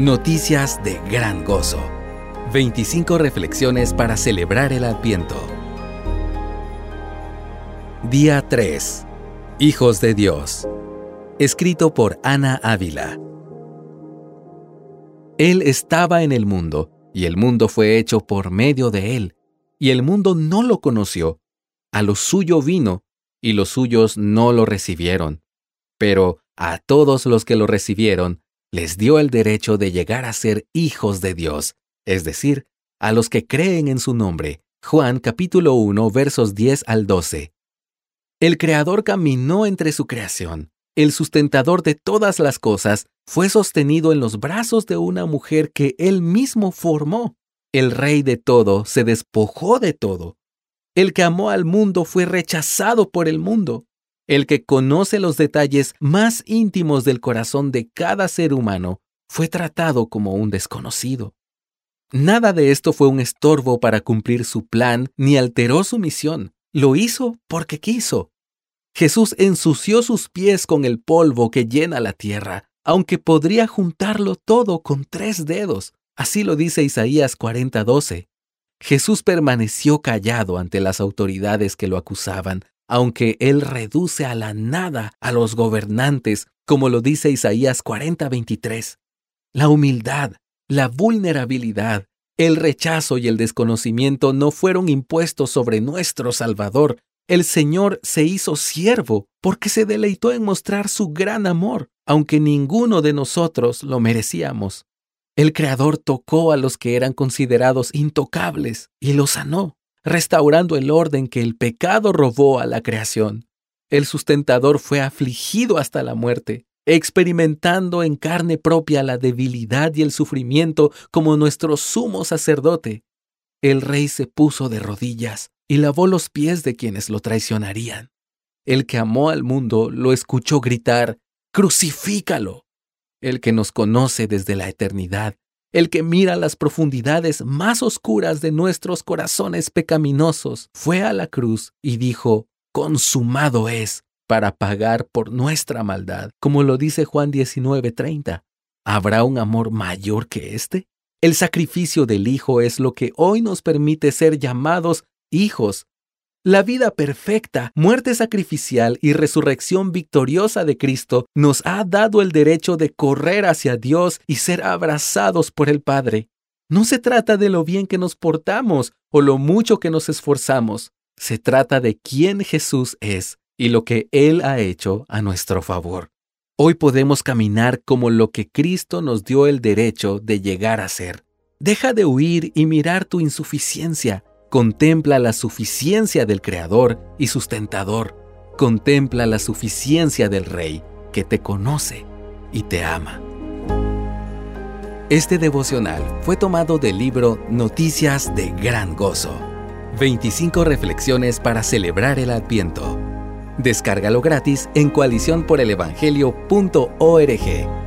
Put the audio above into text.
Noticias de gran gozo. 25 reflexiones para celebrar el Adviento. Día 3. Hijos de Dios. Escrito por Ana Ávila. Él estaba en el mundo, y el mundo fue hecho por medio de él, y el mundo no lo conoció. A lo suyo vino, y los suyos no lo recibieron. Pero a todos los que lo recibieron, les dio el derecho de llegar a ser hijos de Dios, es decir, a los que creen en su nombre. Juan capítulo 1 versos 10 al 12. El Creador caminó entre su creación. El sustentador de todas las cosas fue sostenido en los brazos de una mujer que él mismo formó. El Rey de todo se despojó de todo. El que amó al mundo fue rechazado por el mundo. El que conoce los detalles más íntimos del corazón de cada ser humano fue tratado como un desconocido. Nada de esto fue un estorbo para cumplir su plan ni alteró su misión. Lo hizo porque quiso. Jesús ensució sus pies con el polvo que llena la tierra, aunque podría juntarlo todo con tres dedos. Así lo dice Isaías 40:12. Jesús permaneció callado ante las autoridades que lo acusaban, aunque Él reduce a la nada a los gobernantes, como lo dice Isaías 40:23. La humildad, la vulnerabilidad, el rechazo y el desconocimiento no fueron impuestos sobre nuestro Salvador. El Señor se hizo siervo porque se deleitó en mostrar su gran amor, aunque ninguno de nosotros lo merecíamos. El Creador tocó a los que eran considerados intocables y los sanó restaurando el orden que el pecado robó a la creación. El sustentador fue afligido hasta la muerte, experimentando en carne propia la debilidad y el sufrimiento como nuestro sumo sacerdote. El rey se puso de rodillas y lavó los pies de quienes lo traicionarían. El que amó al mundo lo escuchó gritar, Crucifícalo. El que nos conoce desde la eternidad el que mira las profundidades más oscuras de nuestros corazones pecaminosos, fue a la cruz y dijo, consumado es, para pagar por nuestra maldad, como lo dice Juan 19:30. ¿Habrá un amor mayor que este? El sacrificio del Hijo es lo que hoy nos permite ser llamados hijos la vida perfecta, muerte sacrificial y resurrección victoriosa de Cristo nos ha dado el derecho de correr hacia Dios y ser abrazados por el Padre. No se trata de lo bien que nos portamos o lo mucho que nos esforzamos. Se trata de quién Jesús es y lo que Él ha hecho a nuestro favor. Hoy podemos caminar como lo que Cristo nos dio el derecho de llegar a ser. Deja de huir y mirar tu insuficiencia Contempla la suficiencia del Creador y sustentador. Contempla la suficiencia del Rey, que te conoce y te ama. Este devocional fue tomado del libro Noticias de Gran Gozo. 25 reflexiones para celebrar el Adviento. Descárgalo gratis en coaliciónporelevangelio.org.